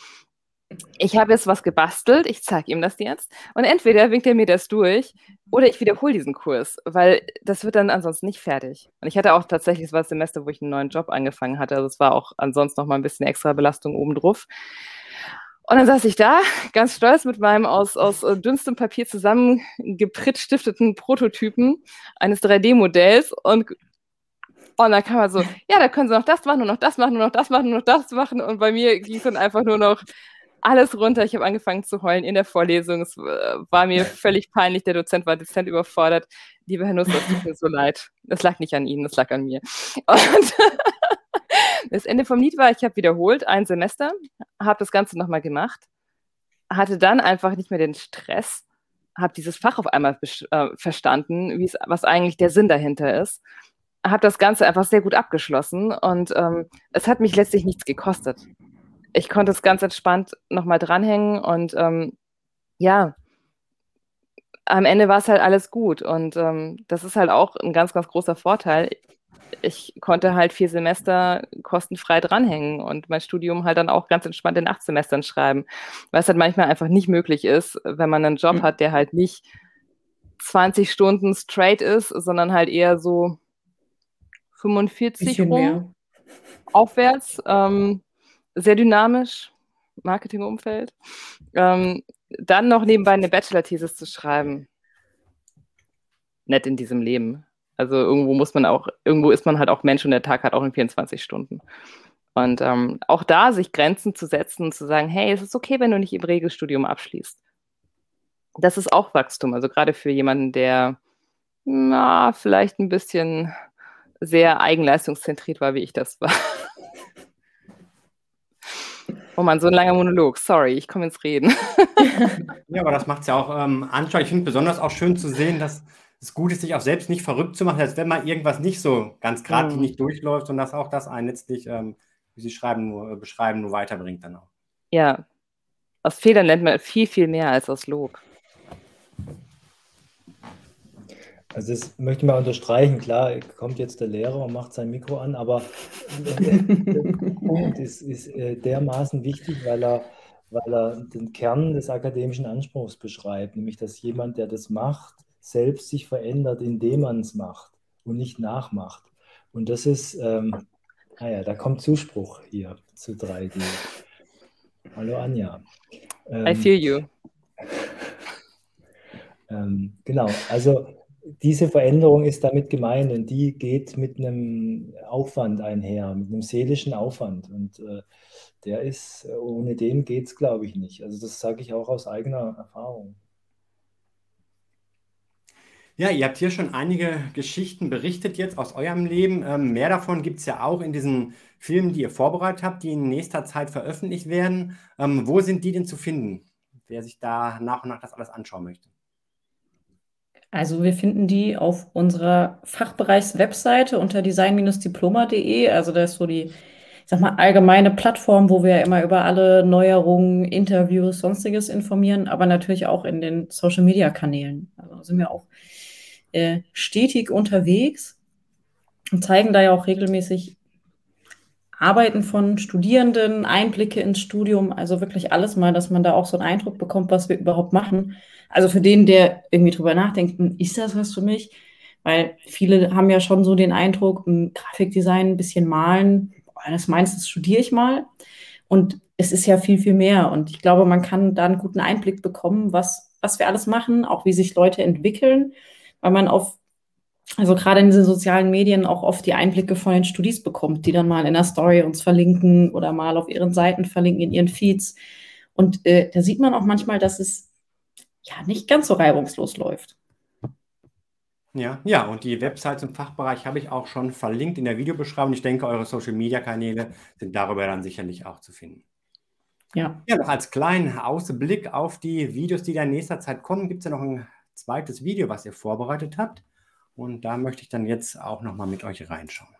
Ich habe jetzt was gebastelt, ich zeige ihm das jetzt und entweder winkt er mir das durch oder ich wiederhole diesen Kurs, weil das wird dann ansonsten nicht fertig. Und ich hatte auch tatsächlich, es war das Semester, wo ich einen neuen Job angefangen hatte, also es war auch ansonsten noch mal ein bisschen extra Belastung obendrauf. Und dann saß ich da, ganz stolz mit meinem aus, aus äh, dünnstem Papier zusammengeprittstifteten Prototypen eines 3D-Modells und, und dann kam er so, ja, da können Sie noch das machen und noch das machen und noch das machen und noch das machen. Und bei mir ging dann einfach nur noch alles runter. Ich habe angefangen zu heulen in der Vorlesung. Es äh, war mir völlig peinlich. Der Dozent war dezent überfordert. Lieber Herr Nuss, das tut mir so leid. Das lag nicht an Ihnen, das lag an mir. Und das Ende vom Lied war, ich habe wiederholt ein Semester, habe das Ganze nochmal gemacht, hatte dann einfach nicht mehr den Stress, habe dieses Fach auf einmal äh, verstanden, was eigentlich der Sinn dahinter ist, habe das Ganze einfach sehr gut abgeschlossen und ähm, es hat mich letztlich nichts gekostet. Ich konnte es ganz entspannt nochmal dranhängen und ähm, ja, am Ende war es halt alles gut. Und ähm, das ist halt auch ein ganz, ganz großer Vorteil. Ich konnte halt vier Semester kostenfrei dranhängen und mein Studium halt dann auch ganz entspannt in acht Semestern schreiben. Weil es halt manchmal einfach nicht möglich ist, wenn man einen Job mhm. hat, der halt nicht 20 Stunden straight ist, sondern halt eher so 45 rum mehr. aufwärts. Ähm, sehr dynamisch, Marketingumfeld. Ähm, dann noch nebenbei eine Bachelor-Thesis zu schreiben. Nett in diesem Leben. Also irgendwo muss man auch, irgendwo ist man halt auch Mensch und der Tag hat auch in 24 Stunden. Und ähm, auch da sich Grenzen zu setzen und zu sagen, hey, es ist okay, wenn du nicht im Regelstudium abschließt. Das ist auch Wachstum. Also gerade für jemanden, der na, vielleicht ein bisschen sehr eigenleistungszentriert war, wie ich das war. Oh man, so ein langer Monolog. Sorry, ich komme ins Reden. ja, aber das macht es ja auch ähm, anschaulich. Ich finde besonders auch schön zu sehen, dass es gut ist, sich auch selbst nicht verrückt zu machen, als wenn mal irgendwas nicht so ganz gerade mhm. nicht durchläuft und dass auch das einen letztlich, ähm, wie Sie schreiben, nur, äh, beschreiben, nur weiterbringt dann auch. Ja, aus Fehlern lernt man viel, viel mehr als aus Lob. Also das möchte ich mal unterstreichen. Klar, kommt jetzt der Lehrer und macht sein Mikro an, aber das ist äh, dermaßen wichtig, weil er, weil er den Kern des akademischen Anspruchs beschreibt, nämlich dass jemand, der das macht, selbst sich verändert, indem man es macht und nicht nachmacht. Und das ist, ähm, naja, da kommt Zuspruch hier zu 3D. Hallo Anja. Ähm, I feel you. Ähm, genau, also diese Veränderung ist damit gemeint und die geht mit einem Aufwand einher, mit einem seelischen Aufwand. Und äh, der ist, ohne den geht es, glaube ich, nicht. Also das sage ich auch aus eigener Erfahrung. Ja, ihr habt hier schon einige Geschichten berichtet jetzt aus eurem Leben. Ähm, mehr davon gibt es ja auch in diesen Filmen, die ihr vorbereitet habt, die in nächster Zeit veröffentlicht werden. Ähm, wo sind die denn zu finden? Wer sich da nach und nach das alles anschauen möchte. Also wir finden die auf unserer Fachbereichs-Webseite unter design-diploma.de. Also da ist so die, ich sag mal, allgemeine Plattform, wo wir immer über alle Neuerungen, Interviews, sonstiges informieren, aber natürlich auch in den Social-Media-Kanälen. Also sind wir auch äh, stetig unterwegs und zeigen da ja auch regelmäßig Arbeiten von Studierenden, Einblicke ins Studium, also wirklich alles mal, dass man da auch so einen Eindruck bekommt, was wir überhaupt machen. Also für den, der irgendwie drüber nachdenkt, hm, ist das was für mich? Weil viele haben ja schon so den Eindruck, hm, Grafikdesign, ein bisschen malen, das meinst, das studiere ich mal. Und es ist ja viel, viel mehr. Und ich glaube, man kann da einen guten Einblick bekommen, was, was wir alles machen, auch wie sich Leute entwickeln, weil man auf, also gerade in diesen sozialen Medien auch oft die Einblicke von den Studis bekommt, die dann mal in der Story uns verlinken oder mal auf ihren Seiten verlinken, in ihren Feeds. Und äh, da sieht man auch manchmal, dass es ja nicht ganz so reibungslos läuft. Ja, ja, und die Websites im Fachbereich habe ich auch schon verlinkt in der Videobeschreibung. Ich denke, eure Social Media Kanäle sind darüber dann sicherlich auch zu finden. Ja. Ja, noch als kleinen Ausblick auf die Videos, die da in nächster Zeit kommen, gibt es ja noch ein zweites Video, was ihr vorbereitet habt. Und da möchte ich dann jetzt auch nochmal mit euch reinschauen.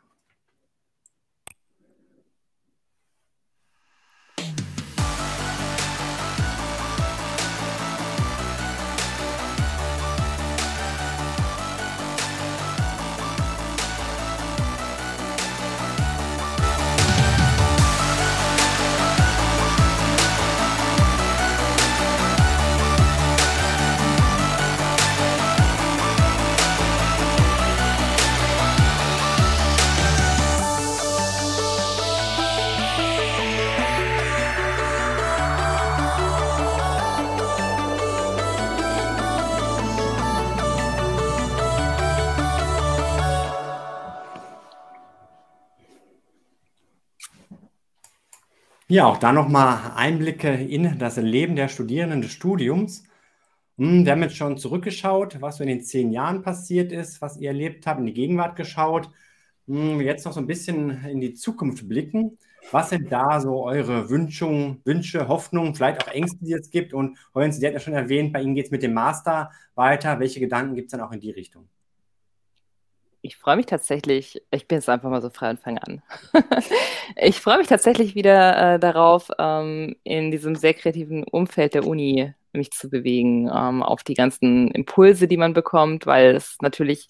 Ja, auch da nochmal Einblicke in das Leben der Studierenden des Studiums. Hm, wir haben jetzt schon zurückgeschaut, was so in den zehn Jahren passiert ist, was ihr erlebt habt, in die Gegenwart geschaut. Hm, jetzt noch so ein bisschen in die Zukunft blicken. Was sind da so eure Wünschungen, Wünsche, Hoffnungen, vielleicht auch Ängste, die es gibt? Und Holens, Sie hat ja schon erwähnt, bei Ihnen geht es mit dem Master weiter. Welche Gedanken gibt es dann auch in die Richtung? Ich freue mich tatsächlich, ich bin jetzt einfach mal so frei und fange an. ich freue mich tatsächlich wieder äh, darauf, ähm, in diesem sehr kreativen Umfeld der Uni mich zu bewegen, ähm, auf die ganzen Impulse, die man bekommt, weil es natürlich,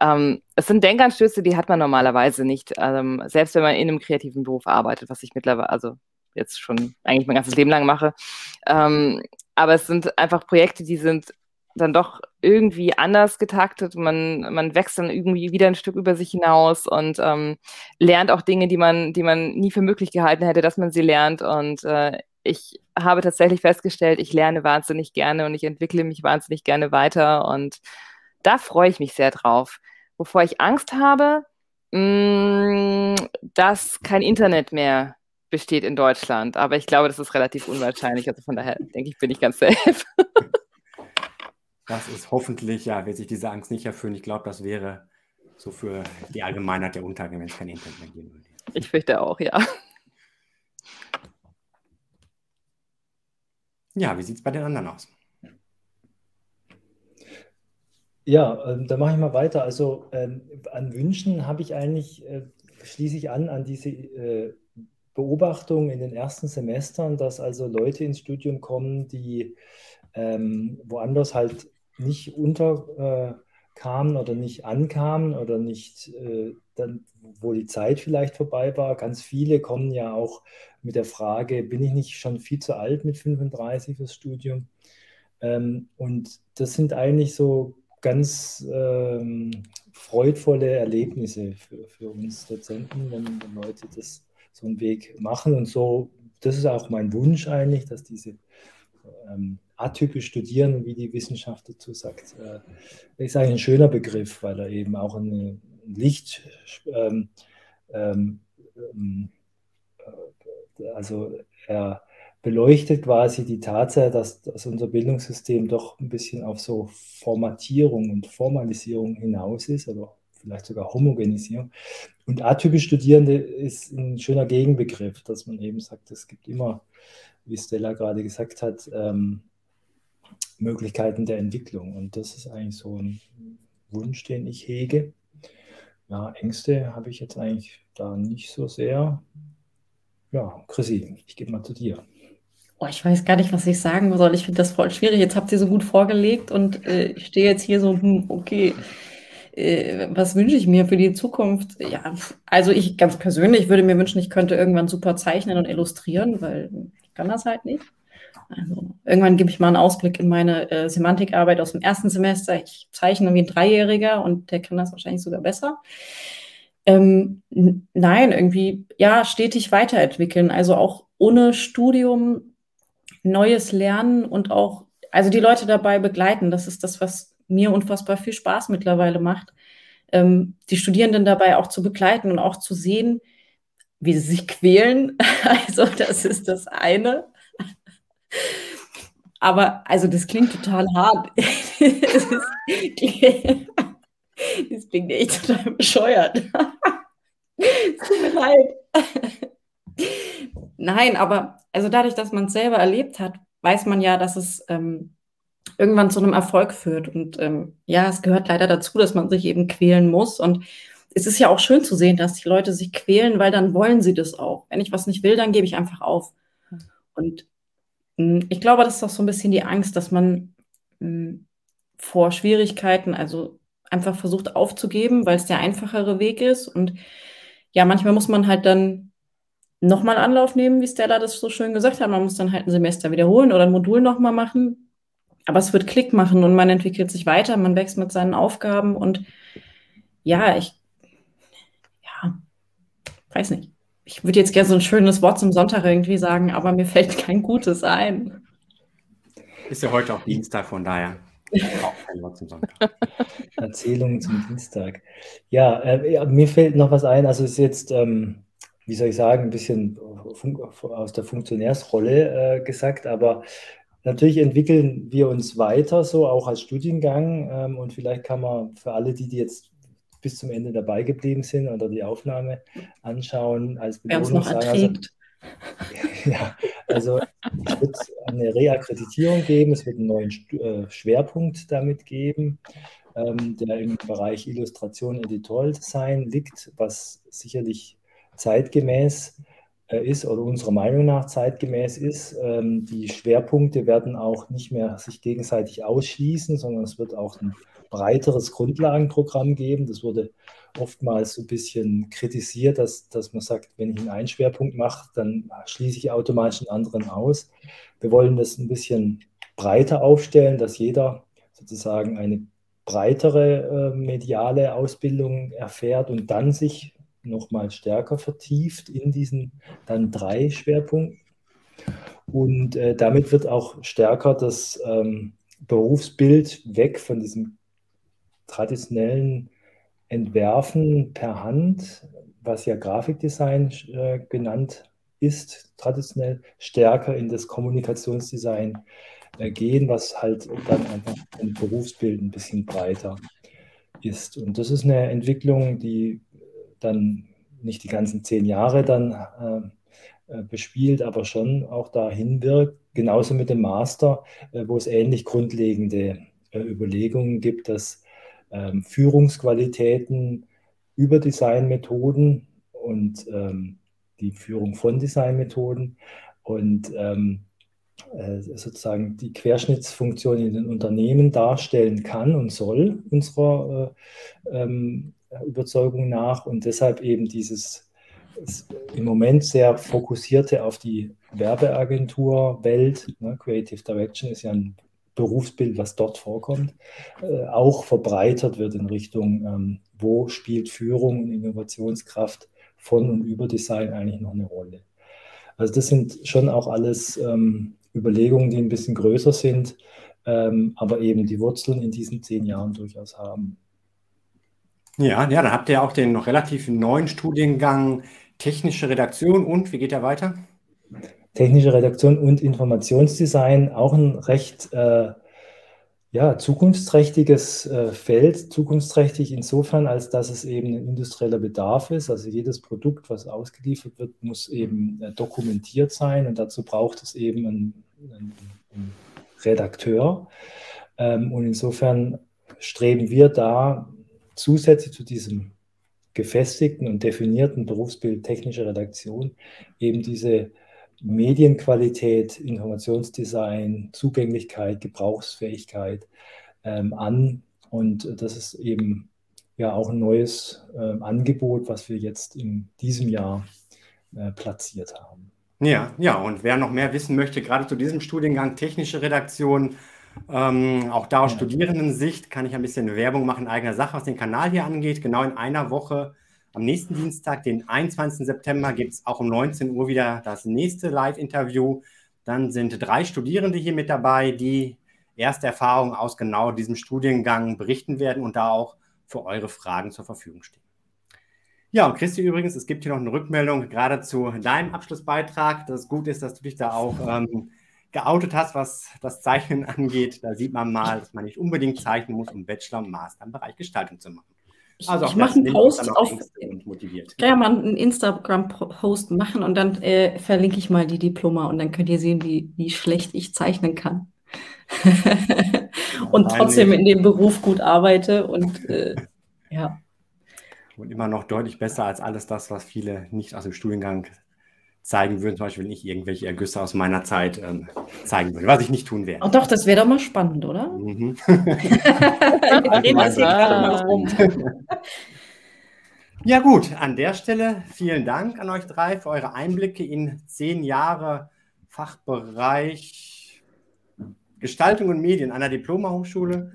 ähm, es sind Denkanstöße, die hat man normalerweise nicht, ähm, selbst wenn man in einem kreativen Beruf arbeitet, was ich mittlerweile, also jetzt schon eigentlich mein ganzes Leben lang mache. Ähm, aber es sind einfach Projekte, die sind dann doch irgendwie anders getaktet. Man, man wächst dann irgendwie wieder ein Stück über sich hinaus und ähm, lernt auch Dinge, die man, die man nie für möglich gehalten hätte, dass man sie lernt. Und äh, ich habe tatsächlich festgestellt, ich lerne wahnsinnig gerne und ich entwickle mich wahnsinnig gerne weiter. Und da freue ich mich sehr drauf. Wovor ich Angst habe, mh, mm, dass kein Internet mehr besteht in Deutschland. Aber ich glaube, das ist relativ unwahrscheinlich. Also von daher denke ich, bin ich ganz safe. Das ist hoffentlich, ja, wird sich diese Angst nicht erfüllen. Ich glaube, das wäre so für die Allgemeinheit der Untergang, wenn es kein Internet mehr geben würde. Ich fürchte auch, ja. Ja, wie sieht es bei den anderen aus? Ja, ähm, da mache ich mal weiter. Also ähm, an Wünschen habe ich eigentlich, äh, schließe ich an an diese äh, Beobachtung in den ersten Semestern, dass also Leute ins Studium kommen, die ähm, woanders halt nicht unterkamen äh, oder nicht ankamen oder nicht äh, dann, wo die Zeit vielleicht vorbei war. Ganz viele kommen ja auch mit der Frage, bin ich nicht schon viel zu alt mit 35 fürs Studium? Ähm, und das sind eigentlich so ganz ähm, freudvolle Erlebnisse für, für uns Dozenten, wenn, wenn Leute das so einen Weg machen. Und so, das ist auch mein Wunsch eigentlich, dass diese ähm, atypisch studieren, wie die Wissenschaft dazu sagt, äh, ist eigentlich ein schöner Begriff, weil er eben auch ein Licht, ähm, ähm, ähm, äh, also er beleuchtet quasi die Tatsache, dass, dass, unser Bildungssystem doch ein bisschen auf so Formatierung und Formalisierung hinaus ist oder vielleicht sogar Homogenisierung. Und atypisch Studierende ist ein schöner Gegenbegriff, dass man eben sagt, es gibt immer, wie Stella gerade gesagt hat, ähm, Möglichkeiten der Entwicklung. Und das ist eigentlich so ein Wunsch, den ich hege. Ja, Ängste habe ich jetzt eigentlich da nicht so sehr. Ja, Chrissy, ich gebe mal zu dir. Oh, ich weiß gar nicht, was ich sagen soll. Ich finde das voll schwierig. Jetzt habt ihr so gut vorgelegt und äh, ich stehe jetzt hier so, hm, okay, äh, was wünsche ich mir für die Zukunft? Ja, also ich ganz persönlich würde mir wünschen, ich könnte irgendwann super zeichnen und illustrieren, weil kann das halt nicht. Also irgendwann gebe ich mal einen Ausblick in meine äh, Semantikarbeit aus dem ersten Semester. Ich zeichne wie ein Dreijähriger und der kann das wahrscheinlich sogar besser. Ähm, nein, irgendwie, ja, stetig weiterentwickeln. Also auch ohne Studium neues Lernen und auch, also die Leute dabei begleiten. Das ist das, was mir unfassbar viel Spaß mittlerweile macht. Ähm, die Studierenden dabei auch zu begleiten und auch zu sehen, wie sie sich quälen. Also das ist das eine. Aber also das klingt total hart. das, ist, das klingt echt total bescheuert. Es tut mir leid. Nein, aber also dadurch, dass man es selber erlebt hat, weiß man ja, dass es ähm, irgendwann zu einem Erfolg führt. Und ähm, ja, es gehört leider dazu, dass man sich eben quälen muss. Und es ist ja auch schön zu sehen, dass die Leute sich quälen, weil dann wollen sie das auch. Wenn ich was nicht will, dann gebe ich einfach auf. Und hm, ich glaube, das ist auch so ein bisschen die Angst, dass man hm, vor Schwierigkeiten, also einfach versucht aufzugeben, weil es der einfachere Weg ist. Und ja, manchmal muss man halt dann nochmal Anlauf nehmen, wie Stella das so schön gesagt hat. Man muss dann halt ein Semester wiederholen oder ein Modul nochmal machen. Aber es wird Klick machen und man entwickelt sich weiter, man wächst mit seinen Aufgaben und ja, ich, weiß nicht ich würde jetzt gerne so ein schönes Wort zum Sonntag irgendwie sagen, aber mir fällt kein gutes ein. Ist ja heute auch Dienstag, von daher. Auch kein Wort zum Sonntag. Erzählungen zum Dienstag. Ja, äh, mir fällt noch was ein. Also es ist jetzt, ähm, wie soll ich sagen, ein bisschen aus der Funktionärsrolle äh, gesagt, aber natürlich entwickeln wir uns weiter, so auch als Studiengang. Ähm, und vielleicht kann man für alle, die, die jetzt bis zum Ende dabei geblieben sind oder die Aufnahme anschauen, als Belohnung noch also erträgt. Also, ja, also es wird eine Reakkreditierung geben, es wird einen neuen äh, Schwerpunkt damit geben, ähm, der im Bereich Illustration, Editorial Design liegt, was sicherlich zeitgemäß ist oder unserer Meinung nach zeitgemäß ist. Ähm, die Schwerpunkte werden auch nicht mehr sich gegenseitig ausschließen, sondern es wird auch ein breiteres Grundlagenprogramm geben. Das wurde oftmals so ein bisschen kritisiert, dass, dass man sagt, wenn ich einen Schwerpunkt mache, dann schließe ich automatisch einen anderen aus. Wir wollen das ein bisschen breiter aufstellen, dass jeder sozusagen eine breitere äh, mediale Ausbildung erfährt und dann sich nochmal stärker vertieft in diesen dann drei Schwerpunkten. Und äh, damit wird auch stärker das ähm, Berufsbild weg von diesem traditionellen Entwerfen per Hand, was ja Grafikdesign äh, genannt ist, traditionell stärker in das Kommunikationsdesign äh, gehen, was halt dann einfach ein Berufsbild ein bisschen breiter ist. Und das ist eine Entwicklung, die dann nicht die ganzen zehn Jahre dann äh, äh, bespielt, aber schon auch dahin wirkt. Genauso mit dem Master, äh, wo es ähnlich grundlegende äh, Überlegungen gibt, dass ähm, Führungsqualitäten über Designmethoden und ähm, die Führung von Designmethoden und ähm, äh, sozusagen die Querschnittsfunktion in den Unternehmen darstellen kann und soll unserer äh, ähm, Überzeugung nach und deshalb eben dieses im Moment sehr fokussierte auf die Werbeagentur-Welt, ne, Creative Direction ist ja ein Berufsbild, was dort vorkommt, äh, auch verbreitert wird in Richtung, ähm, wo spielt Führung und Innovationskraft von und über Design eigentlich noch eine Rolle. Also das sind schon auch alles ähm, Überlegungen, die ein bisschen größer sind, ähm, aber eben die Wurzeln in diesen zehn Jahren durchaus haben. Ja, ja, dann habt ihr auch den noch relativ neuen Studiengang Technische Redaktion und wie geht der weiter? Technische Redaktion und Informationsdesign, auch ein recht äh, ja, zukunftsträchtiges äh, Feld, zukunftsträchtig insofern, als dass es eben ein industrieller Bedarf ist. Also jedes Produkt, was ausgeliefert wird, muss eben äh, dokumentiert sein und dazu braucht es eben einen, einen, einen Redakteur. Ähm, und insofern streben wir da zusätzlich zu diesem gefestigten und definierten Berufsbild technische Redaktion eben diese Medienqualität, Informationsdesign, Zugänglichkeit, Gebrauchsfähigkeit ähm, an. Und das ist eben ja auch ein neues äh, Angebot, was wir jetzt in diesem Jahr äh, platziert haben. Ja, ja, und wer noch mehr wissen möchte, gerade zu diesem Studiengang technische Redaktion, ähm, auch da aus. Studierendensicht kann ich ein bisschen Werbung machen, eigener Sache, was den Kanal hier angeht. Genau in einer Woche, am nächsten Dienstag, den 21. September, gibt es auch um 19 Uhr wieder das nächste Live-Interview. Dann sind drei Studierende hier mit dabei, die erste Erfahrungen aus genau diesem Studiengang berichten werden und da auch für eure Fragen zur Verfügung stehen. Ja, und Christi übrigens, es gibt hier noch eine Rückmeldung gerade zu deinem Abschlussbeitrag, dass es gut ist, dass du dich da auch ähm, geoutet hast, was das Zeichnen angeht. Da sieht man mal, dass man nicht unbedingt zeichnen muss, um Bachelor und Master im Bereich Gestaltung zu machen. Also ich mache einen Post auf, motiviert. kann ja mal einen Instagram-Post machen und dann äh, verlinke ich mal die Diploma und dann könnt ihr sehen, wie, wie schlecht ich zeichnen kann. und trotzdem in dem Beruf gut arbeite und äh, ja. Und immer noch deutlich besser als alles das, was viele nicht aus dem Studiengang zeigen würden, zum Beispiel nicht irgendwelche Ergüsse aus meiner Zeit ähm, zeigen würde, was ich nicht tun werde. Ach doch, das wäre doch mal spannend, oder? Mhm. ja gut, an der Stelle vielen Dank an euch drei für eure Einblicke in zehn Jahre Fachbereich Gestaltung und Medien an der Diploma-Hochschule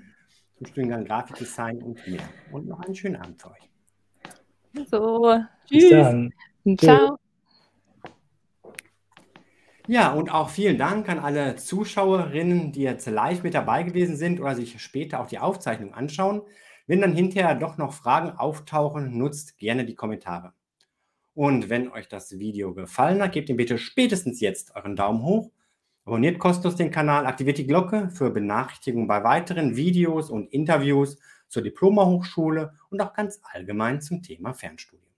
zum Studiengang Grafikdesign und mehr. Und noch einen schönen Abend für euch. So, tschüss. Ciao. Ja, und auch vielen Dank an alle Zuschauerinnen, die jetzt live mit dabei gewesen sind oder sich später auch die Aufzeichnung anschauen. Wenn dann hinterher doch noch Fragen auftauchen, nutzt gerne die Kommentare. Und wenn euch das Video gefallen hat, gebt ihm bitte spätestens jetzt euren Daumen hoch Abonniert kostenlos den Kanal, aktiviert die Glocke für Benachrichtigungen bei weiteren Videos und Interviews zur Diploma-Hochschule und auch ganz allgemein zum Thema Fernstudium.